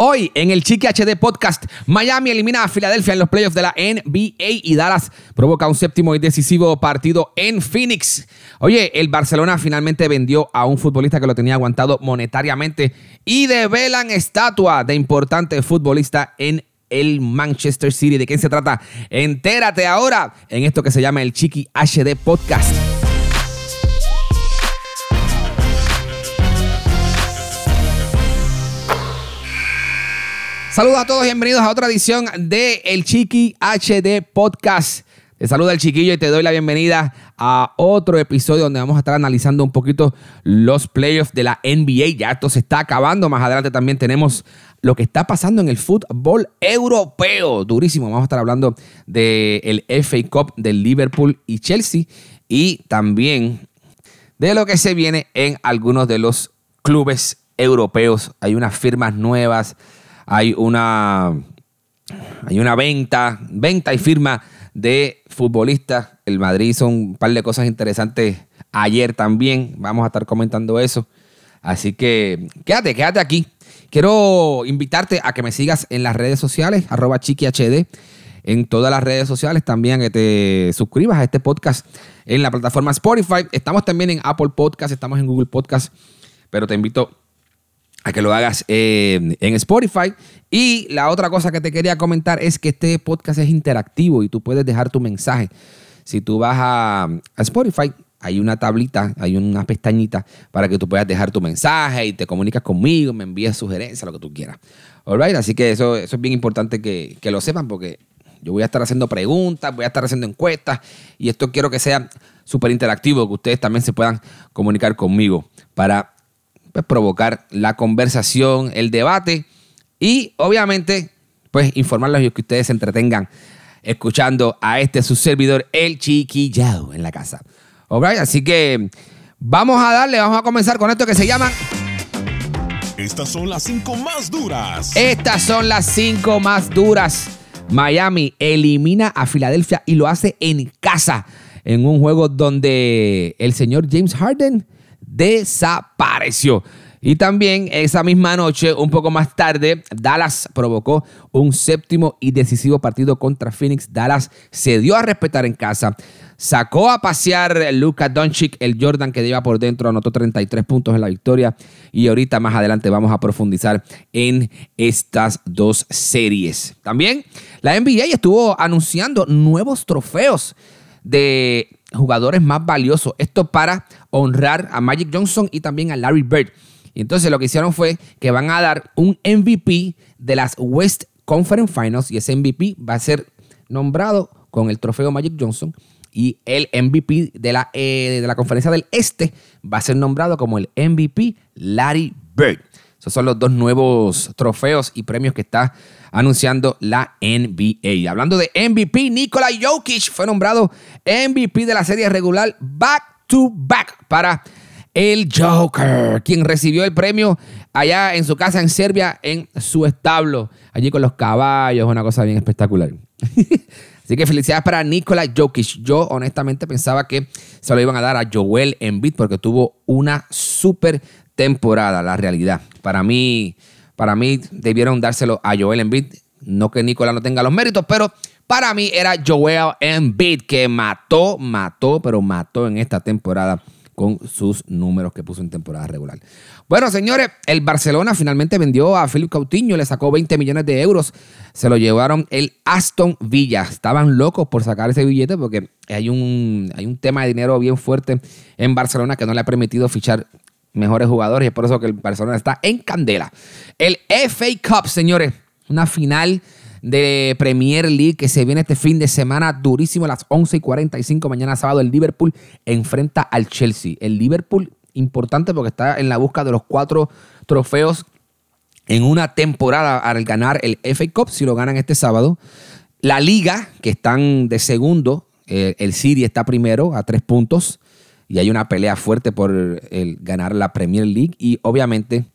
Hoy en el Chiqui HD Podcast, Miami elimina a Filadelfia en los playoffs de la NBA y Dallas provoca un séptimo y decisivo partido en Phoenix. Oye, el Barcelona finalmente vendió a un futbolista que lo tenía aguantado monetariamente y develan estatua de importante futbolista en el Manchester City. ¿De quién se trata? Entérate ahora en esto que se llama el Chiqui HD Podcast. Saludos a todos y bienvenidos a otra edición de El Chiqui HD Podcast. Te saluda el chiquillo y te doy la bienvenida a otro episodio donde vamos a estar analizando un poquito los playoffs de la NBA. Ya esto se está acabando. Más adelante también tenemos lo que está pasando en el fútbol europeo. Durísimo. Vamos a estar hablando del FA Cup del Liverpool y Chelsea y también de lo que se viene en algunos de los clubes europeos. Hay unas firmas nuevas hay una, hay una venta, venta y firma de futbolistas. El Madrid hizo un par de cosas interesantes ayer también. Vamos a estar comentando eso. Así que quédate, quédate aquí. Quiero invitarte a que me sigas en las redes sociales, arroba chiquihd, en todas las redes sociales. También que te suscribas a este podcast en la plataforma Spotify. Estamos también en Apple Podcast, estamos en Google Podcast. Pero te invito a que lo hagas eh, en Spotify. Y la otra cosa que te quería comentar es que este podcast es interactivo y tú puedes dejar tu mensaje. Si tú vas a, Spotify, hay una tablita, hay una pestañita para que tú puedas dejar tu mensaje y te comunicas conmigo, me envías sugerencias, lo que tú quieras. Alright, así que eso, eso es bien importante que, que lo sepan porque yo voy a estar haciendo preguntas, voy a estar haciendo encuestas y esto quiero que sea súper interactivo, que ustedes también se puedan comunicar conmigo para pues, provocar la conversación, el debate y obviamente pues informarlos y que ustedes se entretengan escuchando a este su servidor, el chiquillao en la casa. Así que vamos a darle, vamos a comenzar con esto que se llama... Estas son las cinco más duras. Estas son las cinco más duras. Miami elimina a Filadelfia y lo hace en casa, en un juego donde el señor James Harden desapareció. Y también esa misma noche, un poco más tarde, Dallas provocó un séptimo y decisivo partido contra Phoenix. Dallas se dio a respetar en casa. Sacó a pasear Luka Doncic, el Jordan que lleva por dentro, anotó 33 puntos en la victoria. Y ahorita más adelante vamos a profundizar en estas dos series. También la NBA estuvo anunciando nuevos trofeos de jugadores más valiosos. Esto para honrar a Magic Johnson y también a Larry Bird. Y entonces lo que hicieron fue que van a dar un MVP de las West Conference Finals y ese MVP va a ser nombrado con el trofeo Magic Johnson y el MVP de la, eh, de la conferencia del Este va a ser nombrado como el MVP Larry Bird. Esos son los dos nuevos trofeos y premios que está anunciando la NBA. Hablando de MVP, Nikola Jokic fue nombrado MVP de la serie regular back to back para el Joker, quien recibió el premio allá en su casa en Serbia, en su establo, allí con los caballos, una cosa bien espectacular. Así que felicidades para Nikola Jokic. Yo honestamente pensaba que se lo iban a dar a Joel Embiid porque tuvo una súper temporada, la realidad. Para mí, para mí debieron dárselo a Joel Embiid. No que Nicolás no tenga los méritos, pero para mí era Joel Embiid que mató, mató, pero mató en esta temporada con sus números que puso en temporada regular. Bueno, señores, el Barcelona finalmente vendió a Philip Coutinho, le sacó 20 millones de euros. Se lo llevaron el Aston Villa. Estaban locos por sacar ese billete porque hay un, hay un tema de dinero bien fuerte en Barcelona que no le ha permitido fichar mejores jugadores y es por eso que el Barcelona está en candela. El FA Cup, señores, una final de Premier League que se viene este fin de semana durísimo a las 11 y 45 mañana sábado. El Liverpool enfrenta al Chelsea. El Liverpool importante porque está en la busca de los cuatro trofeos en una temporada al ganar el FA Cup si lo ganan este sábado. La liga, que están de segundo, eh, el City está primero a tres puntos y hay una pelea fuerte por el ganar la Premier League y obviamente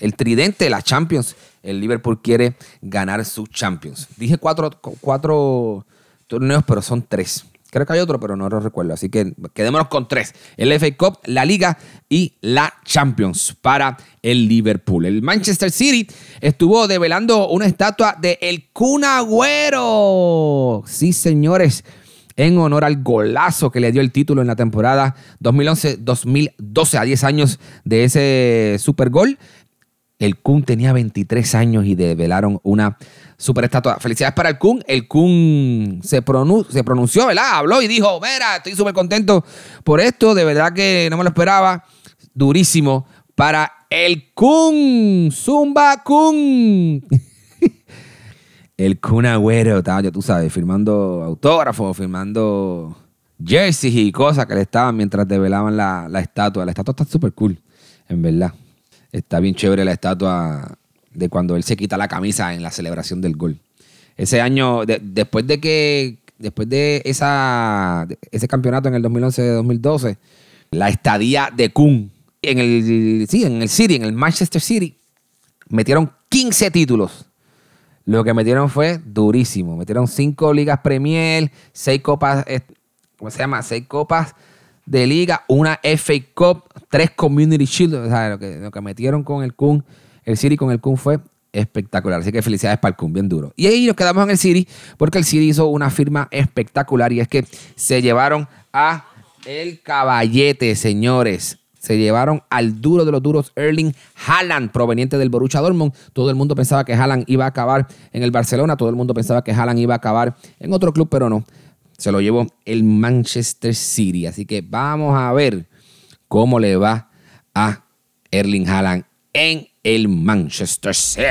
el tridente de la Champions, el Liverpool quiere ganar su Champions. Dije cuatro, torneos, pero son tres. Creo que hay otro, pero no lo recuerdo. Así que quedémonos con tres. El FA Cup, la Liga y la Champions para el Liverpool. El Manchester City estuvo develando una estatua de El Kun Agüero. Sí, señores. En honor al golazo que le dio el título en la temporada 2011-2012, a 10 años de ese super gol. El Kun tenía 23 años y develaron una super estatua. Felicidades para el Kun. El Kun se, se pronunció, ¿verdad? Habló y dijo, mira, estoy súper contento por esto. De verdad que no me lo esperaba. Durísimo para el Kun. Zumba Kun. el Kun Agüero, estaba, tú sabes, firmando autógrafos, firmando jerseys y cosas que le estaban mientras develaban la, la estatua. La estatua está súper cool, en verdad. Está bien chévere la estatua de cuando él se quita la camisa en la celebración del gol. Ese año, después de que, después de esa, ese campeonato en el 2011-2012, la estadía de Kun en el, sí, en el City, en el Manchester City, metieron 15 títulos. Lo que metieron fue durísimo. Metieron 5 ligas Premier, 6 copas, eh, ¿cómo se llama? 6 copas de liga, una FA Cup, 3 Community Shield. O sea, lo que, lo que metieron con el Kun el City con el Kun fue espectacular. Así que felicidades para el Kun, bien duro. Y ahí nos quedamos en el City porque el City hizo una firma espectacular y es que se llevaron a el caballete, señores. Se llevaron al duro de los duros Erling Haaland, proveniente del Borussia Dortmund. Todo el mundo pensaba que Haaland iba a acabar en el Barcelona. Todo el mundo pensaba que Haaland iba a acabar en otro club, pero no. Se lo llevó el Manchester City. Así que vamos a ver cómo le va a Erling Haaland en el Manchester City.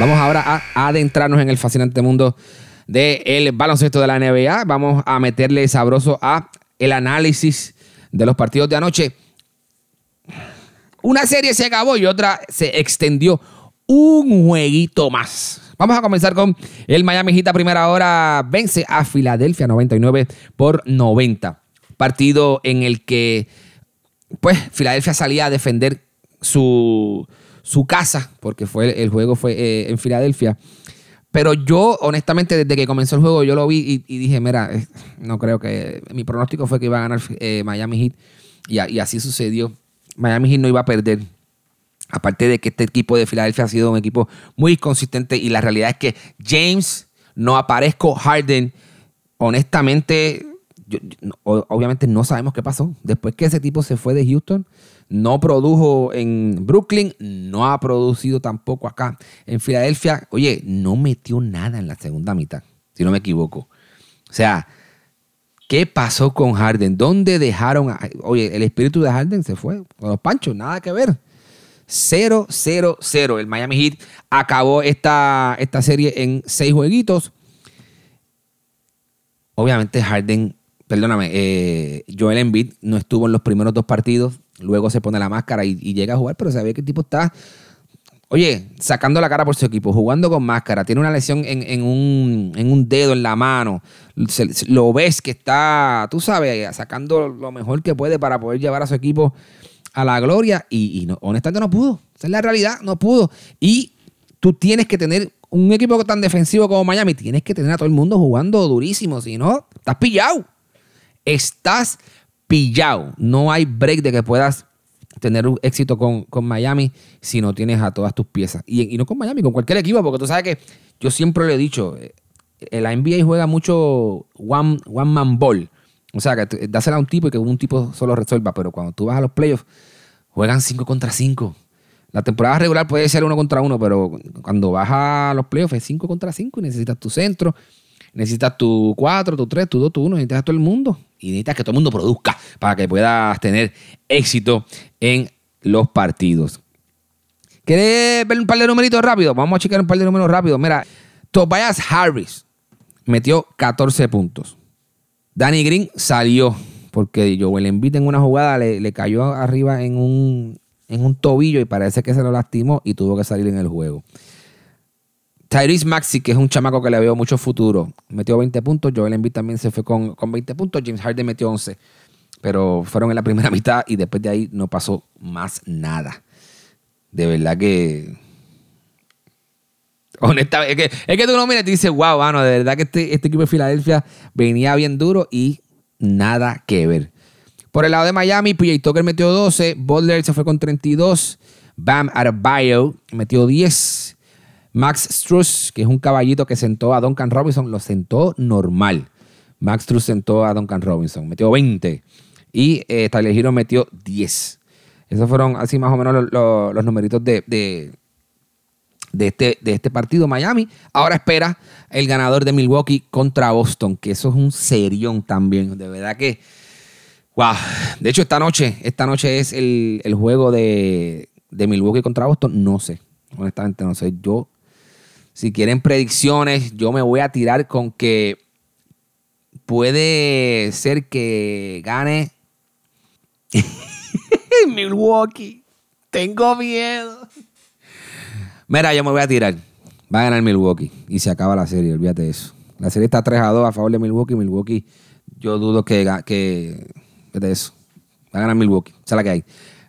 Vamos ahora a adentrarnos en el fascinante mundo del baloncesto de la NBA. Vamos a meterle sabroso a el análisis de los partidos de anoche. Una serie se acabó y otra se extendió un jueguito más. Vamos a comenzar con el Miami Heat a primera hora. Vence a Filadelfia 99 por 90. Partido en el que, pues, Filadelfia salía a defender su, su casa, porque fue, el juego fue eh, en Filadelfia. Pero yo, honestamente, desde que comenzó el juego, yo lo vi y, dije, mira, eh, no creo que... Mi pronóstico fue que iba a ganar eh, Miami Heat y, y así sucedió. Miami Heat no iba a perder. Aparte de que este equipo de Filadelfia ha sido un equipo muy consistente y la realidad es que James no aparezco, Harden, honestamente, obviamente no sabemos qué pasó. Después que ese tipo se fue de Houston, no produjo en Brooklyn, no ha producido tampoco acá en Filadelfia. Oye, no metió nada en la segunda mitad, si no me equivoco. O sea, ¿qué pasó con Harden? ¿Dónde dejaron? oye, el espíritu de Harden se fue con los panchos, nada que ver. 0-0-0. El Miami Heat acabó esta, esta serie en seis jueguitos. Obviamente Harden, perdóname, eh, Joel Embiid no estuvo en los primeros dos partidos. Luego se pone la máscara y, llega a jugar, pero se ve que el tipo está, oye, sacando la cara por su equipo, jugando con máscara. Tiene una lesión en, un, dedo en la mano. lo ves que está, tú sabes, sacando lo mejor que puede para poder llevar a su equipo a la gloria y, honestamente no pudo. Esa es la realidad, no pudo. Y tú tienes que tener un equipo tan defensivo como Miami, tienes que tener a todo el mundo jugando durísimo, si no, estás pillado. Estás pillado. No hay break de que puedas tener un éxito con, Miami si no tienes a todas tus piezas. Y, no con Miami, con cualquier equipo, porque tú sabes que yo siempre le he dicho, eh, la NBA juega mucho one, one man ball. O sea, que dásela a un tipo y que un tipo solo resuelva, pero cuando tú vas a los playoffs, juegan 5 contra 5. La temporada regular puede ser uno contra uno, pero cuando vas a los playoffs es 5 contra 5 y necesitas tu centro, necesitas tu 4, tu 3, tu 2, tu 1, necesitas a todo el mundo y necesitas que todo el mundo produzca para que puedas tener éxito en los partidos. ¿Quieres ver un par de numeritos rápido? Vamos a checar un par de números rápidos. Mira, Tobias Harris metió 14 puntos. Danny Green salió porque Joel Embiid en una jugada le, cayó arriba en un, en un tobillo y parece que se lo lastimó y tuvo que salir en el juego. Tyrese Maxi, que es un chamaco que le veo mucho futuro, metió 20 puntos. Joel Embiid también se fue con, con 20 puntos. James Harden metió 11. Pero fueron en la primera mitad y después de ahí no pasó más nada. De verdad que Honestamente, es que, es que tú no miras y te dices, wow, mano, de verdad que este, este equipo de Filadelfia venía bien duro y nada que ver. Por el lado de Miami, PJ Tucker metió 12, Butler se fue con 32, Bam Adebayo metió 10, Max Struss, que es un caballito que sentó a Duncan Robinson, lo sentó normal. Max Struss sentó a Duncan Robinson, metió 20 y eh, Tyler Hero metió 10. Esos fueron así más o menos los, los- numeritos de, de este, de este partido Miami. Ahora espera el ganador de Milwaukee contra Boston, que eso es un serión también. De verdad que, wow. De hecho, esta noche, esta noche es el, el juego de, de Milwaukee contra Boston. No sé, honestamente no sé. Yo, si quieren predicciones, yo me voy a tirar con que puede ser que gane Milwaukee. Tengo miedo. Mira, yo me voy a tirar. Va a ganar Milwaukee. Y se acaba la serie, olvídate de eso. La serie está 3 a 2 a favor de Milwaukee. Milwaukee, yo dudo que. ga- que de eso. Va a ganar Milwaukee. Es la que hay.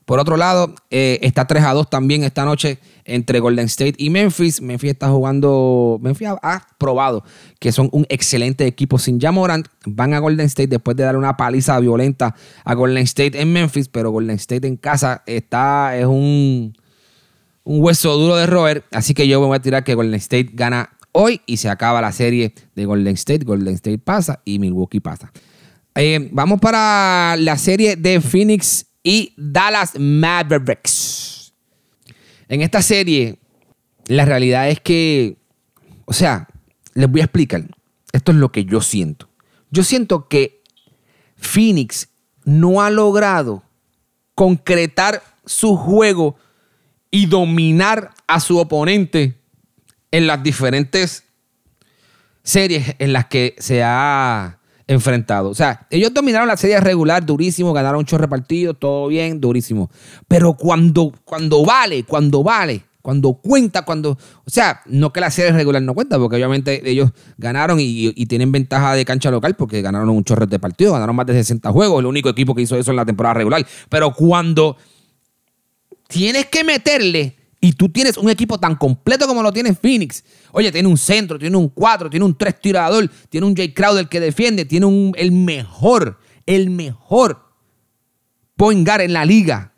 Por otro lado, eh, está 3 a 2 también esta noche entre Golden State y Memphis. Memphis está jugando. Memphis ha, ha probado que son un excelente equipo sin Jamorant. Van a Golden State después de dar una paliza violenta a Golden State en Memphis. Pero Golden State en casa está. Es un un hueso duro de roer. Así que yo me voy a tirar que Golden State gana hoy y se acaba la serie de Golden State. Golden State pasa y Milwaukee pasa. Eh, vamos para la serie de Phoenix y Dallas Mavericks. En esta serie, la realidad es que, o sea, les voy a explicar. Esto es lo que yo siento. Yo siento que Phoenix no ha logrado concretar su juego y dominar a su oponente en las diferentes series en las que se ha enfrentado. O sea, ellos dominaron la serie regular durísimo, ganaron ocho repartidos, todo bien, durísimo. Pero cuando, cuando vale, cuando vale, cuando cuenta, cuando... O sea, no que la serie regular no cuenta, porque obviamente ellos ganaron y, tienen ventaja de cancha local porque ganaron un chorro de partidos, ganaron más de 60 juegos, el único equipo que hizo eso en la temporada regular. Pero cuando tienes que meterle y tú tienes un equipo tan completo como lo tiene Phoenix. Oye, tiene un centro, tiene un 4, tiene un 3 tirador, tiene un Jay Crowder que defiende, tiene un, el mejor, el mejor point guard en la liga.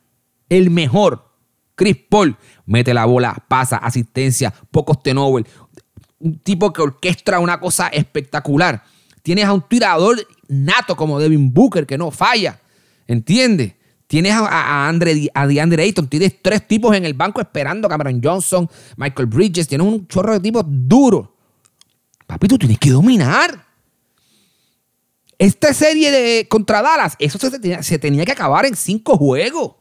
El mejor. Chris Paul mete la bola, pasa, asistencia, pocos turnovers. Un tipo que orquestra una cosa espectacular. Tienes a un tirador nato como Devin Booker que no falla. ¿Entiendes? Tienes a, a, a DeAndre Ayton, tienes tres tipos en el banco esperando, Cameron Johnson, Michael Bridges, tienes un chorro de tipos duros. Papi, tú tienes que dominar. Esta serie de contra Dallas, eso se tenía, se tenía que acabar en cinco juegos.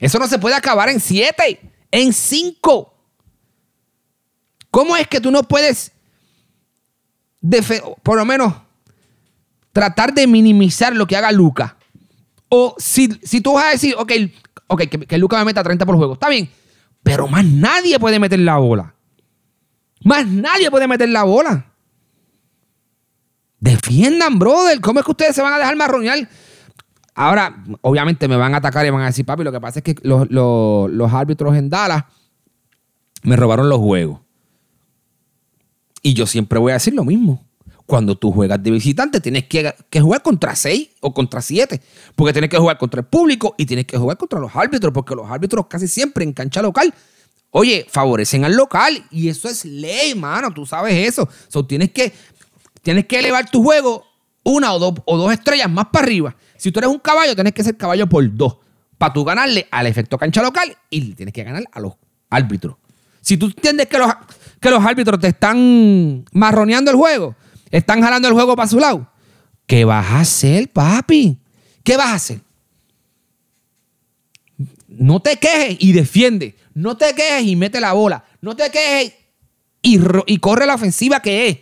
Eso no se puede acabar en siete, en cinco. ¿Cómo es que tú no puedes, por lo menos, tratar de minimizar lo que haga Luca? O si, si tú vas a decir, ok, okay que, que Luca me meta 30 por juego, está bien. Pero más nadie puede meter la bola. Más nadie puede meter la bola. Defiendan, brother. ¿Cómo es que ustedes se van a dejar marronear? Ahora, obviamente me van a atacar y van a decir, papi, lo que pasa es que los, los, los árbitros en Dallas me robaron los juegos. Y yo siempre voy a decir lo mismo. Cuando tú juegas de visitante, tienes que, jugar contra 6 o contra 7. Porque tienes que jugar contra el público y tienes que jugar contra los árbitros. Porque los árbitros casi siempre en cancha local, oye, favorecen al local. Y eso es ley, mano. Tú sabes eso. So, tienes, que, tienes que elevar tu juego una o dos, o dos estrellas más para arriba. Si tú eres un caballo, tienes que ser caballo por dos. Para tú ganarle al efecto cancha local y tienes que ganar a los árbitros. Si tú entiendes que los, que los árbitros te están marroneando el juego, están jalando el juego para su lado. ¿Qué vas a hacer, papi? ¿Qué vas a hacer? No te quejes y defiende. No te quejes y mete la bola. No te quejes y, y corre la ofensiva que es.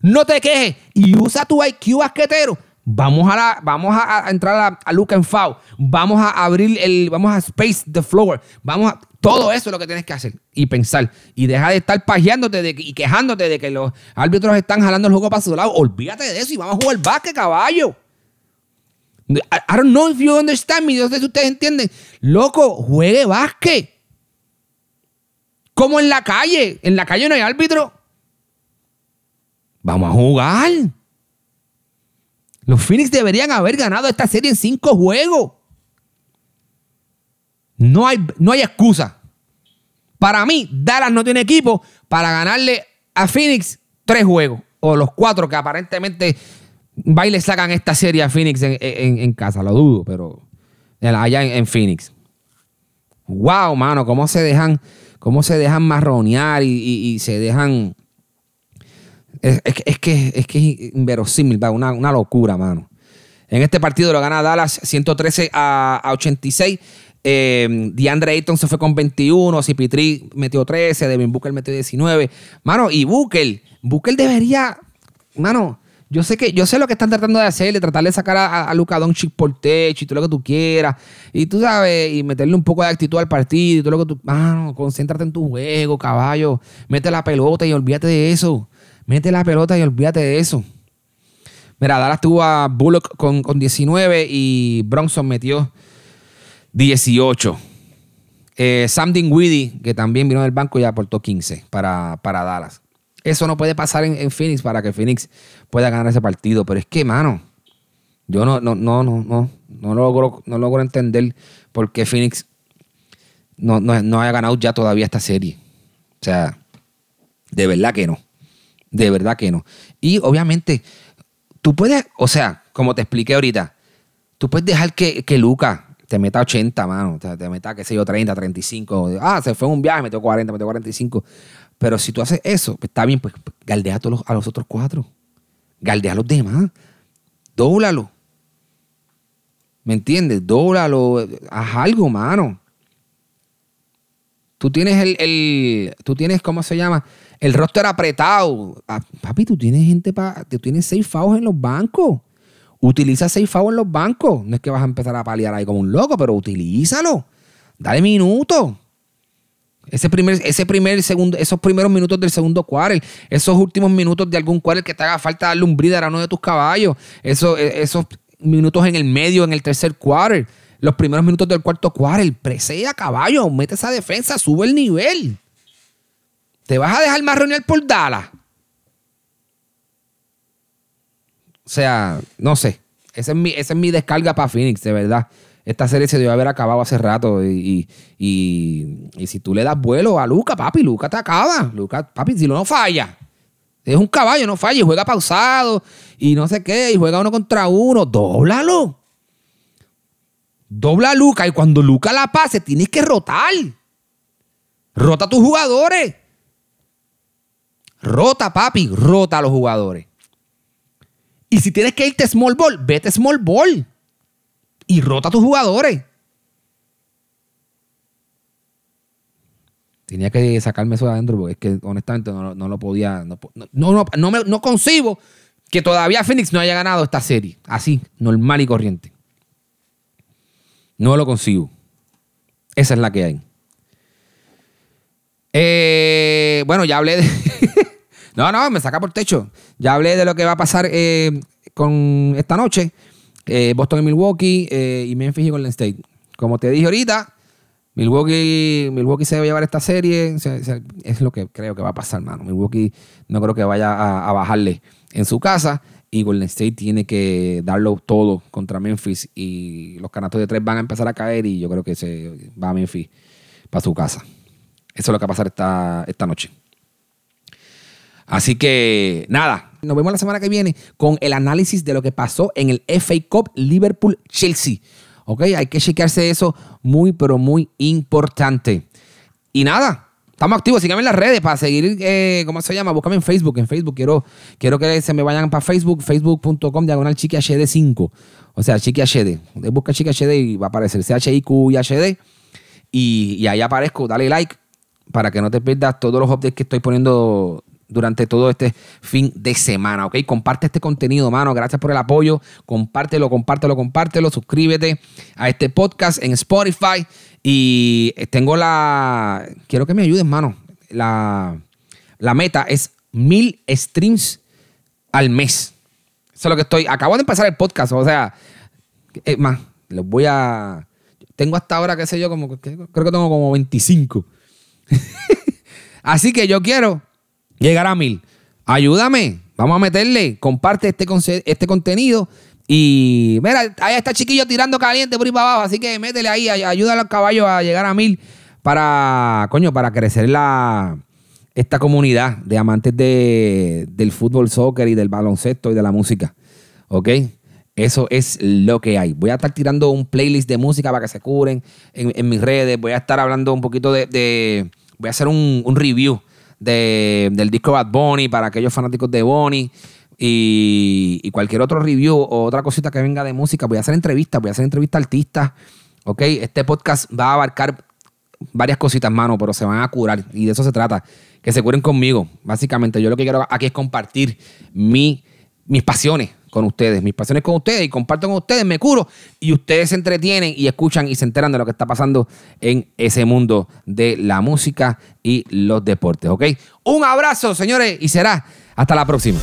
No te quejes y usa tu IQ basquetero. Vamos a, la, vamos a, entrar a, a Luca en foul. Vamos a abrir el. Vamos a space the floor. Vamos a. Todo eso es lo que tienes que hacer y pensar. Y deja de estar pajeándote y quejándote de que los árbitros están jalando el juego para su lado. Olvídate de eso y vamos a jugar básquet, caballo. I, I don't know if you understand me. No sé si ustedes entienden. Loco, juegue básquet. Como en la calle. En la calle no hay árbitro. Vamos a jugar. Los Phoenix deberían haber ganado esta serie en cinco juegos. No hay, no hay excusa. Para mí, Dallas no tiene equipo para ganarle a Phoenix tres juegos. O los cuatro que aparentemente va y le sacan esta serie a Phoenix en, casa. Lo dudo, pero allá en, Phoenix. Wow, mano, cómo se dejan, cómo se dejan marronear y, se dejan. Es, que, es que es inverosímil, una, una locura, mano. En este partido lo gana Dallas 113 a, a 86. Eh, DeAndre Ayton se fue con 21, Cipitri metió 13, Devin Booker metió 19. Mano, y Booker, Booker debería, mano, yo sé que yo sé lo que están tratando de hacer, de tratar de sacar a, a Luka Doncic por techo y todo lo que tú quieras. Y tú sabes, y meterle un poco de actitud al partido y todo lo que tú, mano, concéntrate en tu juego, caballo. Mete la pelota y olvídate de eso. Mete la pelota y olvídate de eso. Mira, Dallas tuvo a Bullock con, con 19 y Bronson metió 18. Eh, Sam Dinwiddie, que también vino del banco, ya aportó 15 para, para Dallas. Eso no puede pasar en, Phoenix para que Phoenix pueda ganar ese partido. Pero es que, mano, yo no, no, no, no, no, no logro, no logro entender por qué Phoenix no, no, haya ganado ya todavía esta serie. O sea, de verdad que no. De verdad que no. Y obviamente, tú puedes, o sea, como te expliqué ahorita, tú puedes dejar que, que Luca te meta 80, mano. te meta, qué sé yo, 30, 35. Ah, se fue un viaje, metió 40, metió 45. Pero si tú haces eso, pues está bien, pues galdea a, todos a los otros cuatro. Galdea a los demás. Dóblalo. ¿Me entiendes? Dóblalo. Haz algo, mano. Tú tienes el, el, Tú tienes, ¿cómo se llama? El roster apretado. Ah, papi, tú tienes gente para. Tú tienes seis favos en los bancos. Utiliza Safe en los bancos. No es que vas a empezar a paliar ahí como un loco, pero utilízalo. Dale minutos. Ese primer, ese primer segundo, esos primeros minutos del segundo quarter, esos últimos minutos de algún quarter que te haga falta darle un breather a uno de tus caballos, esos, e, esos minutos en el medio, en el tercer quarter, los primeros minutos del cuarto quarter, presea caballo, mete esa defensa, sube el nivel. ¿Te vas a dejar marronear por Dallas? O sea, no sé. Esa es mi, esa es mi descarga para Phoenix, de verdad. Esta serie se debe haber acabado hace rato. Y, si tú le das vuelo a Luca, papi, Luca te acaba. Luca, papi, si no, no falla. Es un caballo, no falla. Y juega pausado. Y no sé qué. Y juega uno contra uno. Dóblalo. Dobla a Luca. Y cuando Luca la pase, tienes que rotar. Rota a tus jugadores. Rota, papi. Rota a los jugadores. Y si tienes que irte small ball, vete small ball. Y rota a tus jugadores. Tenía que sacarme eso de adentro porque es que honestamente no, lo podía. No, no, no, no concibo que todavía Phoenix no haya ganado esta serie. Así, normal y corriente. No lo consigo. Esa es la que hay. Eh, bueno, ya hablé de. No, no, me saca por techo. Ya hablé de lo que va a pasar eh, con esta noche. Eh, Boston y Milwaukee eh, y Memphis y Golden State. Como te dije ahorita, Milwaukee, Milwaukee se va a llevar esta serie. es lo que creo que va a pasar, mano. Milwaukee no creo que vaya a, bajarle en su casa. Y Golden State tiene que darlo todo contra Memphis. Y los canastos de tres van a empezar a caer. Y yo creo que se va a Memphis para su casa. Eso es lo que va a pasar esta, esta noche. Así que nada, nos vemos la semana que viene con el análisis de lo que pasó en el FA Cup Liverpool-Chelsea. ¿Ok? Hay que chequearse eso muy, pero muy importante. Y nada, estamos activos. Síganme en las redes para seguir, eh, ¿cómo se llama? Búscame en Facebook. En Facebook quiero, quiero que se me vayan para Facebook, facebook.com, diagonal chiqui HD 5. O sea, chiqui HD. Busca chiqui HD y va a aparecer CHIQ y HD. Y, y ahí aparezco. Dale like para que no te pierdas todos los updates que estoy poniendo durante todo este fin de semana, ¿ok? Comparte este contenido, mano. Gracias por el apoyo. Compártelo, compártelo, compártelo. Suscríbete a este podcast en Spotify. Y tengo la... Quiero que me ayudes, mano. La, la meta es mil streams al mes. Eso es lo que estoy... Acabo de empezar el podcast, o sea... Es más, les voy a... Tengo hasta ahora, qué sé yo, como... Creo que tengo como 25. Así que yo quiero llegar a mil. Ayúdame, vamos a meterle, comparte este, este contenido. Y mira, ahí está chiquillo tirando caliente por ahí para abajo. Así que métele ahí, ayuda a los caballos a llegar a mil para, coño, para crecer la, esta comunidad de amantes de, del fútbol, soccer y del baloncesto y de la música. ¿Ok? Eso es lo que hay. Voy a estar tirando un playlist de música para que se curen en, mis redes. Voy a estar hablando un poquito de. voy a hacer un, review del disco Bad Bunny para aquellos fanáticos de Bunny. Y, y, cualquier otro review o otra cosita que venga de música. Voy a hacer entrevistas, voy a hacer entrevistas a artistas. ¿Ok? Este podcast va a abarcar varias cositas, mano, pero se van a curar. Y de eso se trata. Que se curen conmigo. Básicamente, yo lo que quiero aquí es compartir mi, mis pasiones con ustedes. Mis pasiones con ustedes. Y comparto con ustedes, me curo. Y ustedes se entretienen y escuchan y se enteran de lo que está pasando en ese mundo de la música y los deportes. ¿Ok? Un abrazo, señores. Y será hasta la próxima.